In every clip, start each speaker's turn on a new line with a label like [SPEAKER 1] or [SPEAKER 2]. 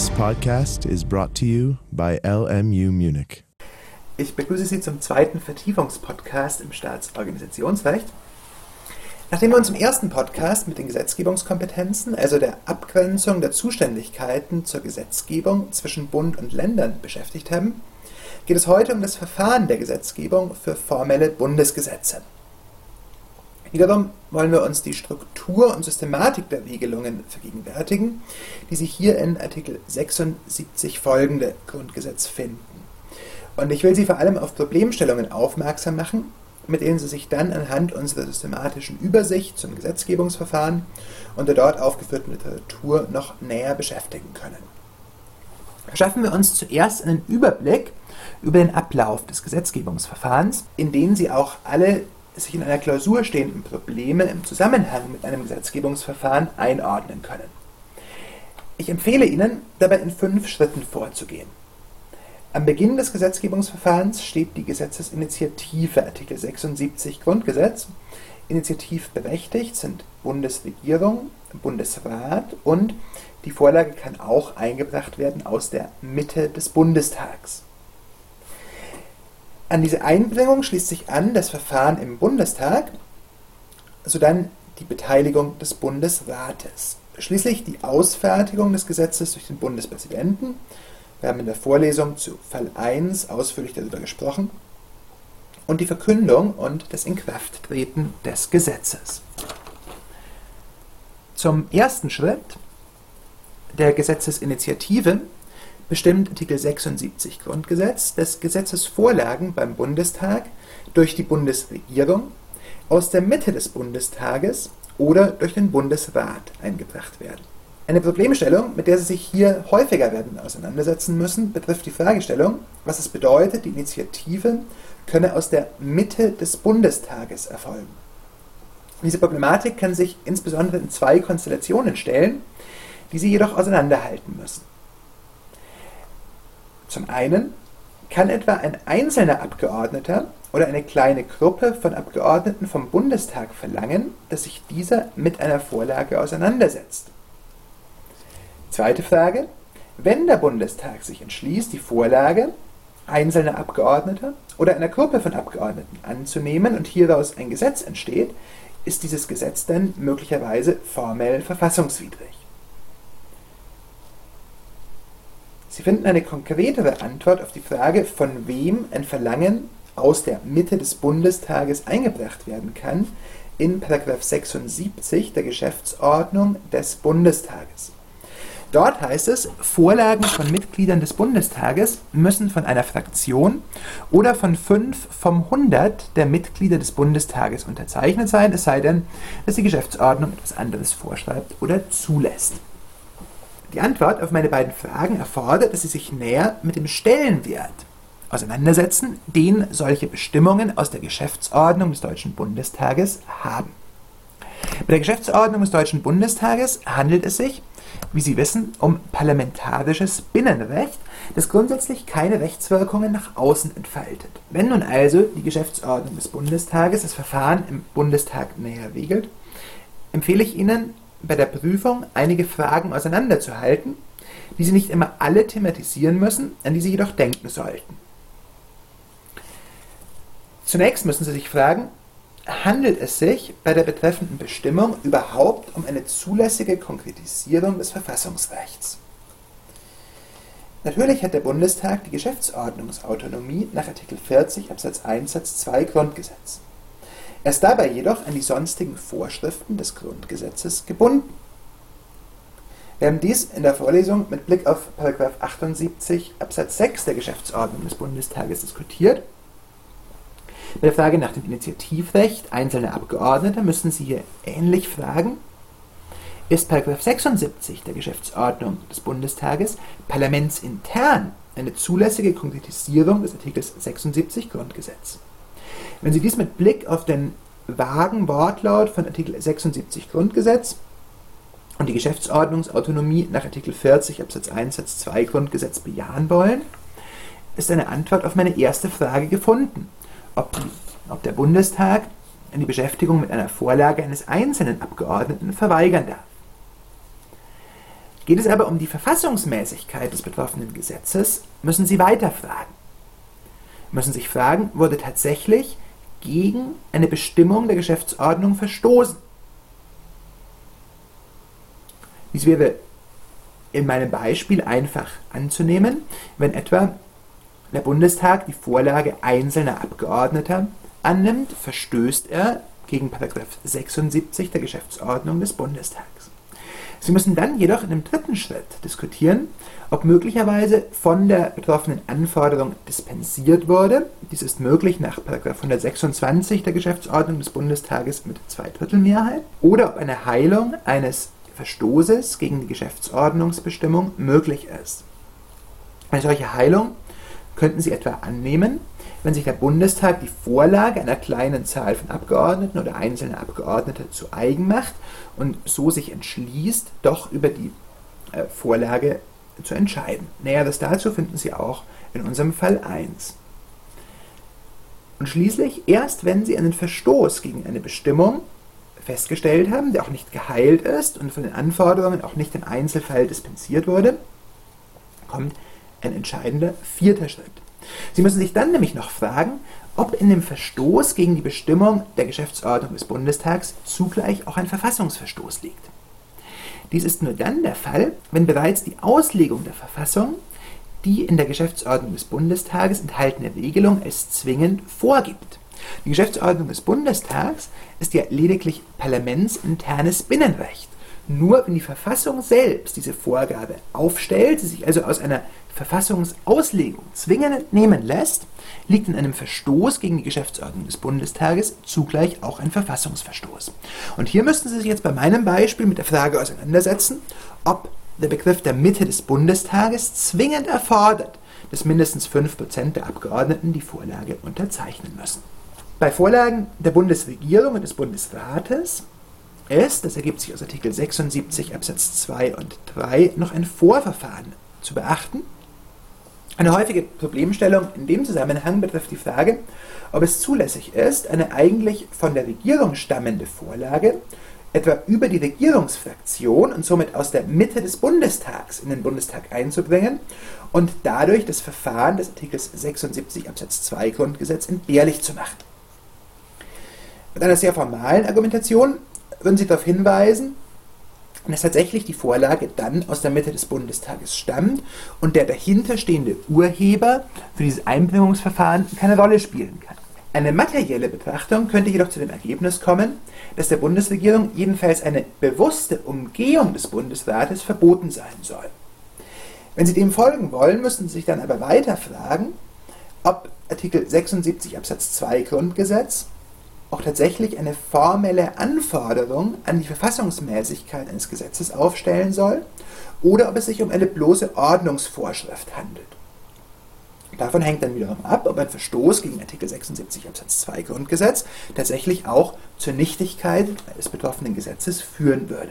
[SPEAKER 1] This podcast is brought to you by LMU Munich.
[SPEAKER 2] Ich begrüße Sie zum zweiten Vertiefungspodcast im Staatsorganisationsrecht. Nachdem wir uns im ersten Podcast mit den Gesetzgebungskompetenzen, also der Abgrenzung der Zuständigkeiten zur Gesetzgebung zwischen Bund und Ländern beschäftigt haben, geht es heute um das Verfahren der Gesetzgebung für formelle Bundesgesetze. Wiederum wollen wir uns die Struktur und Systematik der Regelungen vergegenwärtigen, die sich hier in Artikel 76 folgende Grundgesetz finden. Und ich will Sie vor allem auf Problemstellungen aufmerksam machen, mit denen Sie sich dann anhand unserer systematischen Übersicht zum Gesetzgebungsverfahren und der dort aufgeführten Literatur noch näher beschäftigen können. Verschaffen wir uns zuerst einen Überblick über den Ablauf des Gesetzgebungsverfahrens, in den Sie auch alle sich in einer Klausur stehenden Probleme im Zusammenhang mit einem Gesetzgebungsverfahren einordnen können. Ich empfehle Ihnen, dabei in fünf Schritten vorzugehen. Am Beginn des Gesetzgebungsverfahrens steht die Gesetzesinitiative Artikel 76 Grundgesetz. Initiativberechtigt sind Bundesregierung, Bundesrat und die Vorlage kann auch eingebracht werden aus der Mitte des Bundestags. An diese Einbringung schließt sich an das Verfahren im Bundestag, sodann die Beteiligung des Bundesrates. Schließlich die Ausfertigung des Gesetzes durch den Bundespräsidenten. Wir haben in der Vorlesung zu Fall 1 ausführlich darüber gesprochen. Und die Verkündung und das Inkrafttreten des Gesetzes. Zum ersten Schritt der Gesetzesinitiative bestimmt Artikel 76 Grundgesetz, dass Gesetzesvorlagen beim Bundestag durch die Bundesregierung aus der Mitte des Bundestages oder durch den Bundesrat eingebracht werden. Eine Problemstellung, mit der Sie sich hier häufiger werden auseinandersetzen müssen, betrifft die Fragestellung, was es bedeutet, die Initiative könne aus der Mitte des Bundestages erfolgen. Diese Problematik kann sich insbesondere in zwei Konstellationen stellen, die Sie jedoch auseinanderhalten müssen. Zum einen kann etwa ein einzelner Abgeordneter oder eine kleine Gruppe von Abgeordneten vom Bundestag verlangen, dass sich dieser mit einer Vorlage auseinandersetzt. Zweite Frage. Wenn der Bundestag sich entschließt, die Vorlage einzelner Abgeordneter oder einer Gruppe von Abgeordneten anzunehmen und hieraus ein Gesetz entsteht, ist dieses Gesetz dann möglicherweise formell verfassungswidrig. Sie finden eine konkretere Antwort auf die Frage, von wem ein Verlangen aus der Mitte des Bundestages eingebracht werden kann, in 76 der Geschäftsordnung des Bundestages. Dort heißt es, Vorlagen von Mitgliedern des Bundestages müssen von einer Fraktion oder von fünf vom 100 der Mitglieder des Bundestages unterzeichnet sein, es sei denn, dass die Geschäftsordnung etwas anderes vorschreibt oder zulässt. Die Antwort auf meine beiden Fragen erfordert, dass Sie sich näher mit dem Stellenwert auseinandersetzen, den solche Bestimmungen aus der Geschäftsordnung des Deutschen Bundestages haben. Bei der Geschäftsordnung des Deutschen Bundestages handelt es sich, wie Sie wissen, um parlamentarisches Binnenrecht, das grundsätzlich keine Rechtswirkungen nach außen entfaltet. Wenn nun also die Geschäftsordnung des Bundestages das Verfahren im Bundestag näher regelt, empfehle ich Ihnen, bei der Prüfung einige Fragen auseinanderzuhalten, die Sie nicht immer alle thematisieren müssen, an die Sie jedoch denken sollten. Zunächst müssen Sie sich fragen, handelt es sich bei der betreffenden Bestimmung überhaupt um eine zulässige Konkretisierung des Verfassungsrechts? Natürlich hat der Bundestag die Geschäftsordnungsautonomie nach Artikel 40 Absatz 1 Satz 2 Grundgesetz. Er ist dabei jedoch an die sonstigen Vorschriften des Grundgesetzes gebunden. Wir haben dies in der Vorlesung mit Blick auf 78 Absatz 6 der Geschäftsordnung des Bundestages diskutiert. Bei der Frage nach dem Initiativrecht einzelner Abgeordneter müssen Sie hier ähnlich fragen. Ist 76 der Geschäftsordnung des Bundestages parlamentsintern eine zulässige Konkretisierung des Artikels 76 Grundgesetz? Wenn Sie dies mit Blick auf den vagen Wortlaut von Artikel 76 Grundgesetz und die Geschäftsordnungsautonomie nach Artikel 40 Absatz 1 Satz 2 Grundgesetz bejahen wollen, ist eine Antwort auf meine erste Frage gefunden, ob, die, ob der Bundestag die Beschäftigung mit einer Vorlage eines einzelnen Abgeordneten verweigern darf. Geht es aber um die Verfassungsmäßigkeit des betroffenen Gesetzes, müssen Sie weiterfragen. Müssen sich fragen, wurde tatsächlich gegen eine Bestimmung der Geschäftsordnung verstoßen? Dies wäre in meinem Beispiel einfach anzunehmen, wenn etwa der Bundestag die Vorlage einzelner Abgeordneter annimmt, verstößt er gegen 76 der Geschäftsordnung des Bundestags. Sie müssen dann jedoch in einem dritten Schritt diskutieren, ob möglicherweise von der betroffenen Anforderung dispensiert wurde. Dies ist möglich nach 126 der Geschäftsordnung des Bundestages mit Zweidrittelmehrheit. Oder ob eine Heilung eines Verstoßes gegen die Geschäftsordnungsbestimmung möglich ist. Eine solche Heilung könnten Sie etwa annehmen, wenn sich der Bundestag die Vorlage einer kleinen Zahl von Abgeordneten oder einzelner Abgeordneter zu eigen macht und so sich entschließt, doch über die äh, Vorlage zu entscheiden. Näheres dazu finden Sie auch in unserem Fall 1. Und schließlich, erst wenn Sie einen Verstoß gegen eine Bestimmung festgestellt haben, der auch nicht geheilt ist und von den Anforderungen auch nicht im Einzelfall dispensiert wurde, kommt ein entscheidender vierter Schritt. Sie müssen sich dann nämlich noch fragen, ob in dem Verstoß gegen die Bestimmung der Geschäftsordnung des Bundestags zugleich auch ein Verfassungsverstoß liegt. Dies ist nur dann der Fall, wenn bereits die Auslegung der Verfassung die in der Geschäftsordnung des Bundestages enthaltene Regelung es zwingend vorgibt. Die Geschäftsordnung des Bundestags ist ja lediglich parlamentsinternes Binnenrecht. Nur wenn die Verfassung selbst diese Vorgabe aufstellt, sie sich also aus einer Verfassungsauslegung zwingend nehmen lässt, liegt in einem Verstoß gegen die Geschäftsordnung des Bundestages zugleich auch ein Verfassungsverstoß. Und hier müssten Sie sich jetzt bei meinem Beispiel mit der Frage auseinandersetzen, ob der Begriff der Mitte des Bundestages zwingend erfordert, dass mindestens 5% der Abgeordneten die Vorlage unterzeichnen müssen. Bei Vorlagen der Bundesregierung und des Bundesrates ist, das ergibt sich aus Artikel 76 Absatz 2 und 3, noch ein Vorverfahren zu beachten. Eine häufige Problemstellung in dem Zusammenhang betrifft die Frage, ob es zulässig ist, eine eigentlich von der Regierung stammende Vorlage etwa über die Regierungsfraktion und somit aus der Mitte des Bundestags in den Bundestag einzubringen und dadurch das Verfahren des Artikels 76 Absatz 2 Grundgesetz entbehrlich zu machen. Mit einer sehr formalen Argumentation würden Sie darauf hinweisen, dass tatsächlich die Vorlage dann aus der Mitte des Bundestages stammt und der dahinterstehende Urheber für dieses Einbringungsverfahren keine Rolle spielen kann. Eine materielle Betrachtung könnte jedoch zu dem Ergebnis kommen, dass der Bundesregierung jedenfalls eine bewusste Umgehung des Bundesrates verboten sein soll. Wenn Sie dem folgen wollen, müssen Sie sich dann aber weiter fragen, ob Artikel 76 Absatz 2 Grundgesetz auch tatsächlich eine formelle Anforderung an die Verfassungsmäßigkeit eines Gesetzes aufstellen soll oder ob es sich um eine bloße Ordnungsvorschrift handelt. Davon hängt dann wiederum ab, ob ein Verstoß gegen Artikel 76 Absatz 2 Grundgesetz tatsächlich auch zur Nichtigkeit des betroffenen Gesetzes führen würde.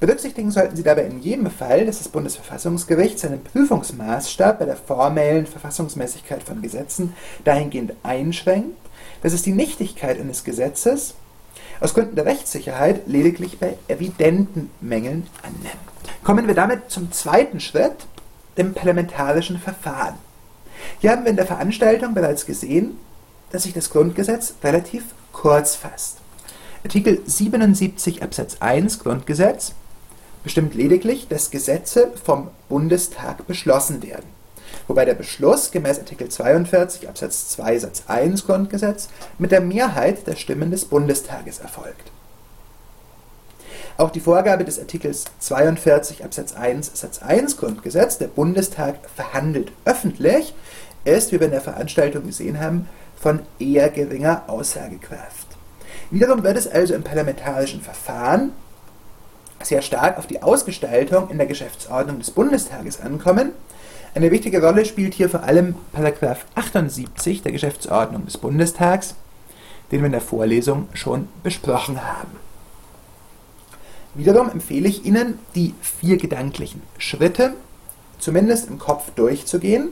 [SPEAKER 2] Berücksichtigen sollten Sie dabei in jedem Fall, dass das Bundesverfassungsgericht seinen Prüfungsmaßstab bei der formellen Verfassungsmäßigkeit von Gesetzen dahingehend einschränkt, dass es die Nichtigkeit eines Gesetzes aus Gründen der Rechtssicherheit lediglich bei evidenten Mängeln annimmt. Kommen wir damit zum zweiten Schritt, dem parlamentarischen Verfahren. Hier haben wir in der Veranstaltung bereits gesehen, dass sich das Grundgesetz relativ kurz fasst. Artikel 77 Absatz 1 Grundgesetz bestimmt lediglich, dass Gesetze vom Bundestag beschlossen werden wobei der Beschluss gemäß Artikel 42 Absatz 2 Satz 1 Grundgesetz mit der Mehrheit der Stimmen des Bundestages erfolgt. Auch die Vorgabe des Artikels 42 Absatz 1 Satz 1 Grundgesetz, der Bundestag verhandelt öffentlich, ist, wie wir in der Veranstaltung gesehen haben, von eher geringer Aussagekraft. Wiederum wird es also im parlamentarischen Verfahren sehr stark auf die Ausgestaltung in der Geschäftsordnung des Bundestages ankommen, eine wichtige Rolle spielt hier vor allem Paragraph 78 der Geschäftsordnung des Bundestags, den wir in der Vorlesung schon besprochen haben. Wiederum empfehle ich Ihnen, die vier gedanklichen Schritte zumindest im Kopf durchzugehen,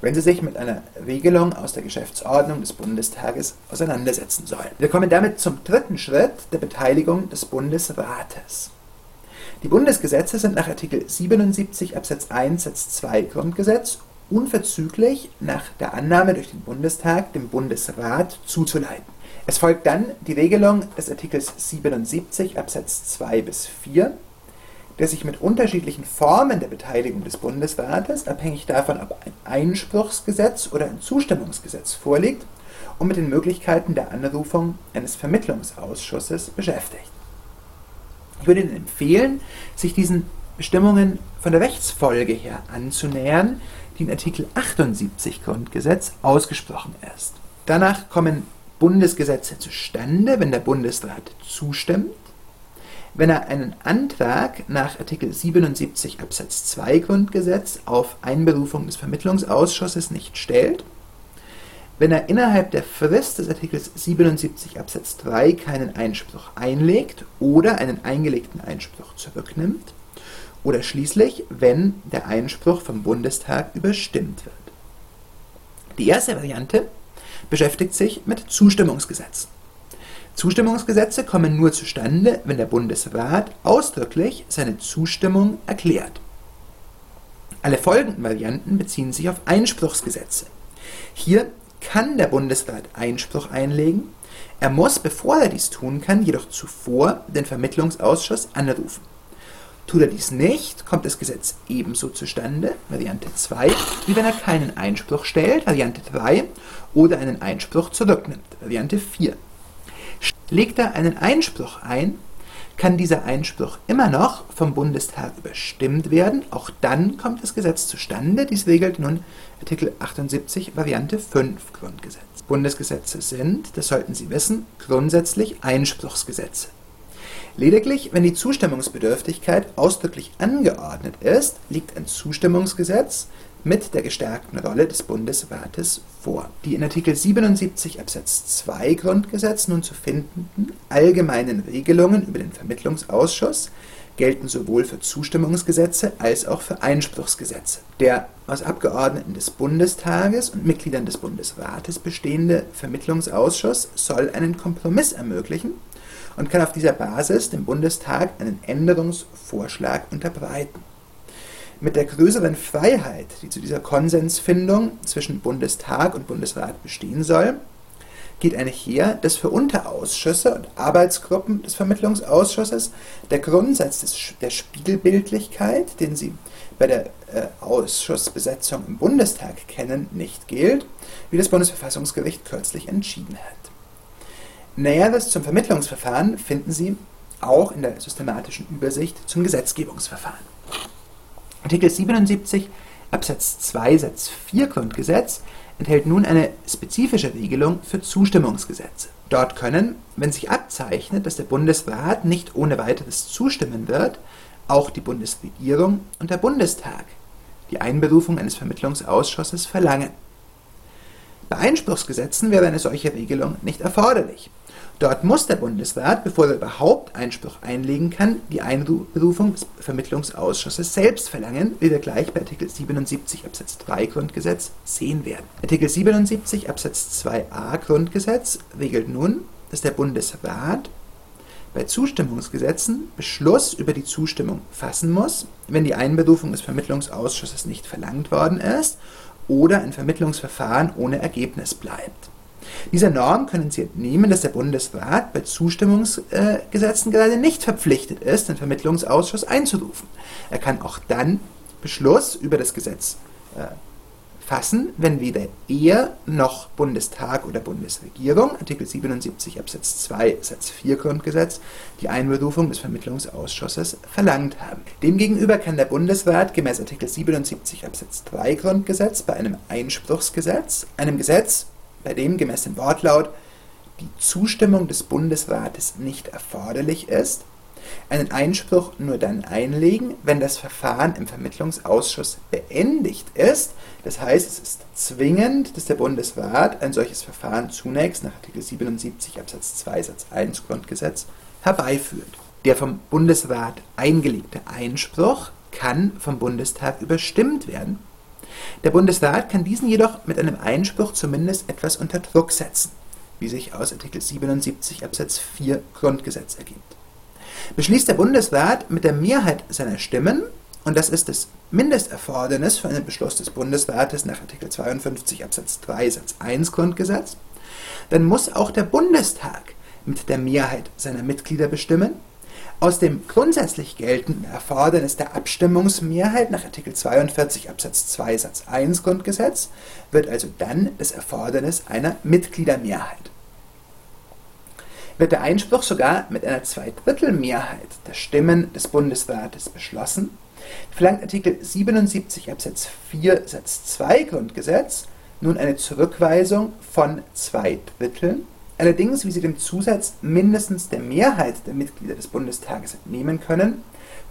[SPEAKER 2] wenn Sie sich mit einer Regelung aus der Geschäftsordnung des Bundestages auseinandersetzen sollen. Wir kommen damit zum dritten Schritt der Beteiligung des Bundesrates. Die Bundesgesetze sind nach Artikel 77 Absatz 1 Satz 2 Grundgesetz unverzüglich nach der Annahme durch den Bundestag dem Bundesrat zuzuleiten. Es folgt dann die Regelung des Artikels 77 Absatz 2 bis 4, der sich mit unterschiedlichen Formen der Beteiligung des Bundesrates, abhängig davon, ob ein Einspruchsgesetz oder ein Zustimmungsgesetz vorliegt, und mit den Möglichkeiten der Anrufung eines Vermittlungsausschusses beschäftigt. Ich würde Ihnen empfehlen, sich diesen Bestimmungen von der Rechtsfolge her anzunähern, die in Artikel 78 Grundgesetz ausgesprochen ist. Danach kommen Bundesgesetze zustande, wenn der Bundesrat zustimmt, wenn er einen Antrag nach Artikel 77 Absatz 2 Grundgesetz auf Einberufung des Vermittlungsausschusses nicht stellt, wenn er innerhalb der Frist des Artikels 77 Absatz 3 keinen Einspruch einlegt oder einen eingelegten Einspruch zurücknimmt, oder schließlich, wenn der Einspruch vom Bundestag überstimmt wird. Die erste Variante beschäftigt sich mit Zustimmungsgesetzen. Zustimmungsgesetze kommen nur zustande, wenn der Bundesrat ausdrücklich seine Zustimmung erklärt. Alle folgenden Varianten beziehen sich auf Einspruchsgesetze. Hier kann der Bundesrat Einspruch einlegen, er muss, bevor er dies tun kann, jedoch zuvor den Vermittlungsausschuss anrufen. Tut er dies nicht, kommt das Gesetz ebenso zustande, Variante 2, wie wenn er keinen Einspruch stellt, Variante 3, oder einen Einspruch zurücknimmt, Variante 4. Legt er einen Einspruch ein, kann dieser Einspruch immer noch vom Bundestag überstimmt werden. Auch dann kommt das Gesetz zustande. Dies regelt nun Artikel 78 Variante 5 Grundgesetz. Bundesgesetze sind, das sollten Sie wissen, grundsätzlich Einspruchsgesetze. Lediglich, wenn die Zustimmungsbedürftigkeit ausdrücklich angeordnet ist, liegt ein Zustimmungsgesetz mit der gestärkten Rolle des Bundesrates vor. Die in Artikel 77 Absatz 2 Grundgesetz nun zu findenden allgemeinen Regelungen über den Vermittlungsausschuss gelten sowohl für Zustimmungsgesetze als auch für Einspruchsgesetze. Der aus Abgeordneten des Bundestages und Mitgliedern des Bundesrates bestehende Vermittlungsausschuss soll einen Kompromiss ermöglichen und kann auf dieser Basis dem Bundestag einen Änderungsvorschlag unterbreiten. Mit der größeren Freiheit, die zu dieser Konsensfindung zwischen Bundestag und Bundesrat bestehen soll, geht einher, dass für Unterausschüsse und Arbeitsgruppen des Vermittlungsausschusses der Grundsatz des, der Spiegelbildlichkeit, den Sie bei der äh, Ausschussbesetzung im Bundestag kennen, nicht gilt, wie das Bundesverfassungsgericht kürzlich entschieden hat. Näheres zum Vermittlungsverfahren finden Sie auch in der systematischen Übersicht zum Gesetzgebungsverfahren. Artikel 77 Absatz 2 Satz 4 Grundgesetz enthält nun eine spezifische Regelung für Zustimmungsgesetze. Dort können, wenn sich abzeichnet, dass der Bundesrat nicht ohne weiteres zustimmen wird, auch die Bundesregierung und der Bundestag die Einberufung eines Vermittlungsausschusses verlangen. Bei Einspruchsgesetzen wäre eine solche Regelung nicht erforderlich. Dort muss der Bundesrat, bevor er überhaupt Einspruch einlegen kann, die Einberufung des Vermittlungsausschusses selbst verlangen, wie wir gleich bei Artikel 77 Absatz 3 Grundgesetz sehen werden. Artikel 77 Absatz 2a Grundgesetz regelt nun, dass der Bundesrat bei Zustimmungsgesetzen Beschluss über die Zustimmung fassen muss, wenn die Einberufung des Vermittlungsausschusses nicht verlangt worden ist oder ein Vermittlungsverfahren ohne Ergebnis bleibt. Dieser Norm können Sie entnehmen, dass der Bundesrat bei Zustimmungsgesetzen gerade nicht verpflichtet ist, den Vermittlungsausschuss einzurufen. Er kann auch dann Beschluss über das Gesetz äh, fassen, wenn weder er noch Bundestag oder Bundesregierung, Artikel 77 Absatz 2 Satz 4 Grundgesetz, die Einberufung des Vermittlungsausschusses verlangt haben. Demgegenüber kann der Bundesrat gemäß Artikel 77 Absatz 3 Grundgesetz bei einem Einspruchsgesetz, einem Gesetz, bei dem gemäß dem Wortlaut die Zustimmung des Bundesrates nicht erforderlich ist, einen Einspruch nur dann einlegen, wenn das Verfahren im Vermittlungsausschuss beendigt ist. Das heißt, es ist zwingend, dass der Bundesrat ein solches Verfahren zunächst nach Artikel 77 Absatz 2 Satz 1 Grundgesetz herbeiführt. Der vom Bundesrat eingelegte Einspruch kann vom Bundestag überstimmt werden der Bundesrat kann diesen jedoch mit einem Einspruch zumindest etwas unter Druck setzen, wie sich aus Artikel 77 Absatz 4 Grundgesetz ergibt. Beschließt der Bundesrat mit der Mehrheit seiner Stimmen, und das ist das Mindesterfordernis für einen Beschluss des Bundesrates nach Artikel 52 Absatz 3 Satz 1 Grundgesetz, dann muss auch der Bundestag mit der Mehrheit seiner Mitglieder bestimmen. Aus dem grundsätzlich geltenden Erfordernis der Abstimmungsmehrheit nach Artikel 42 Absatz 2 Satz 1 Grundgesetz wird also dann das Erfordernis einer Mitgliedermehrheit. Wird der Einspruch sogar mit einer Zweidrittelmehrheit der Stimmen des Bundesrates beschlossen, verlangt Artikel 77 Absatz 4 Satz 2 Grundgesetz nun eine Zurückweisung von zwei allerdings, wie Sie dem Zusatz mindestens der Mehrheit der Mitglieder des Bundestages entnehmen können,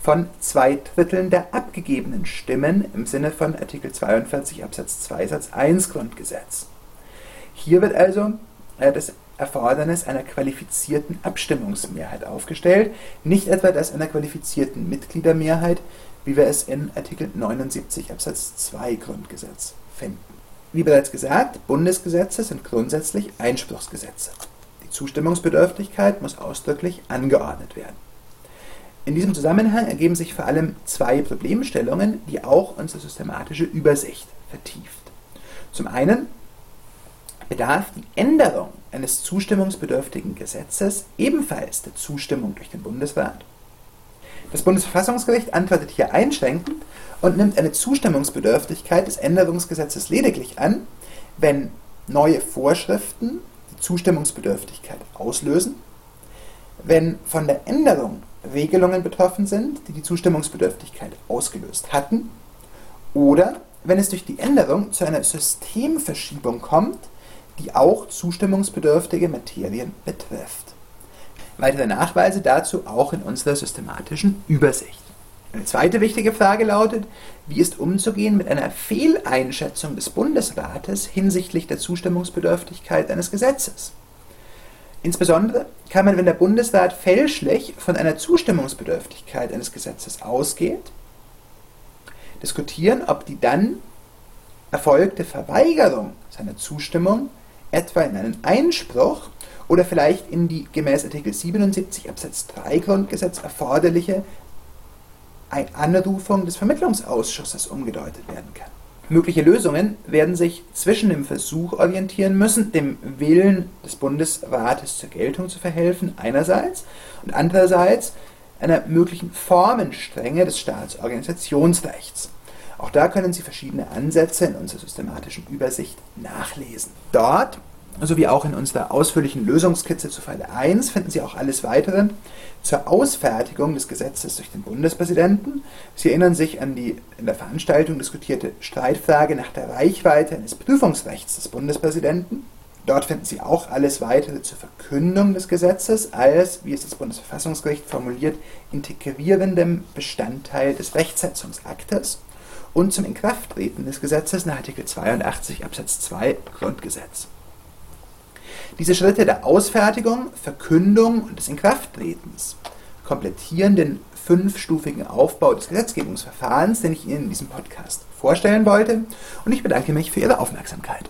[SPEAKER 2] von zwei Dritteln der abgegebenen Stimmen im Sinne von Artikel 42 Absatz 2 Satz 1 Grundgesetz. Hier wird also äh, das Erfordernis einer qualifizierten Abstimmungsmehrheit aufgestellt, nicht etwa das einer qualifizierten Mitgliedermehrheit, wie wir es in Artikel 79 Absatz 2 Grundgesetz finden. Wie bereits gesagt, Bundesgesetze sind grundsätzlich Einspruchsgesetze. Die Zustimmungsbedürftigkeit muss ausdrücklich angeordnet werden. In diesem Zusammenhang ergeben sich vor allem zwei Problemstellungen, die auch unsere systematische Übersicht vertieft. Zum einen bedarf die Änderung eines zustimmungsbedürftigen Gesetzes ebenfalls der Zustimmung durch den Bundesrat. Das Bundesverfassungsgericht antwortet hier einschränkend und nimmt eine Zustimmungsbedürftigkeit des Änderungsgesetzes lediglich an, wenn neue Vorschriften die Zustimmungsbedürftigkeit auslösen, wenn von der Änderung Regelungen betroffen sind, die die Zustimmungsbedürftigkeit ausgelöst hatten, oder wenn es durch die Änderung zu einer Systemverschiebung kommt, die auch zustimmungsbedürftige Materien betrifft. Weitere Nachweise dazu auch in unserer systematischen Übersicht. Eine zweite wichtige Frage lautet, wie ist umzugehen mit einer Fehleinschätzung des Bundesrates hinsichtlich der Zustimmungsbedürftigkeit eines Gesetzes? Insbesondere kann man, wenn der Bundesrat fälschlich von einer Zustimmungsbedürftigkeit eines Gesetzes ausgeht, diskutieren, ob die dann erfolgte Verweigerung seiner Zustimmung etwa in einen Einspruch oder vielleicht in die gemäß Artikel 77 Absatz 3 Grundgesetz erforderliche Anrufung des Vermittlungsausschusses umgedeutet werden kann. Mögliche Lösungen werden sich zwischen dem Versuch orientieren müssen, dem Willen des Bundesrates zur Geltung zu verhelfen einerseits und andererseits einer möglichen Formenstrenge des Staatsorganisationsrechts. Auch da können Sie verschiedene Ansätze in unserer systematischen Übersicht nachlesen. Dort sowie auch in unserer ausführlichen Lösungskizze zu Fall 1 finden Sie auch alles weitere zur Ausfertigung des Gesetzes durch den Bundespräsidenten. Sie erinnern sich an die in der Veranstaltung diskutierte Streitfrage nach der Reichweite eines Prüfungsrechts des Bundespräsidenten. Dort finden Sie auch alles weitere zur Verkündung des Gesetzes als, wie es das Bundesverfassungsgericht formuliert, integrierendem Bestandteil des Rechtsetzungsaktes und zum Inkrafttreten des Gesetzes nach Artikel 82 Absatz 2 Grundgesetz. Diese Schritte der Ausfertigung, Verkündung und des Inkrafttretens komplettieren den fünfstufigen Aufbau des Gesetzgebungsverfahrens, den ich Ihnen in diesem Podcast vorstellen wollte. Und ich bedanke mich für Ihre Aufmerksamkeit.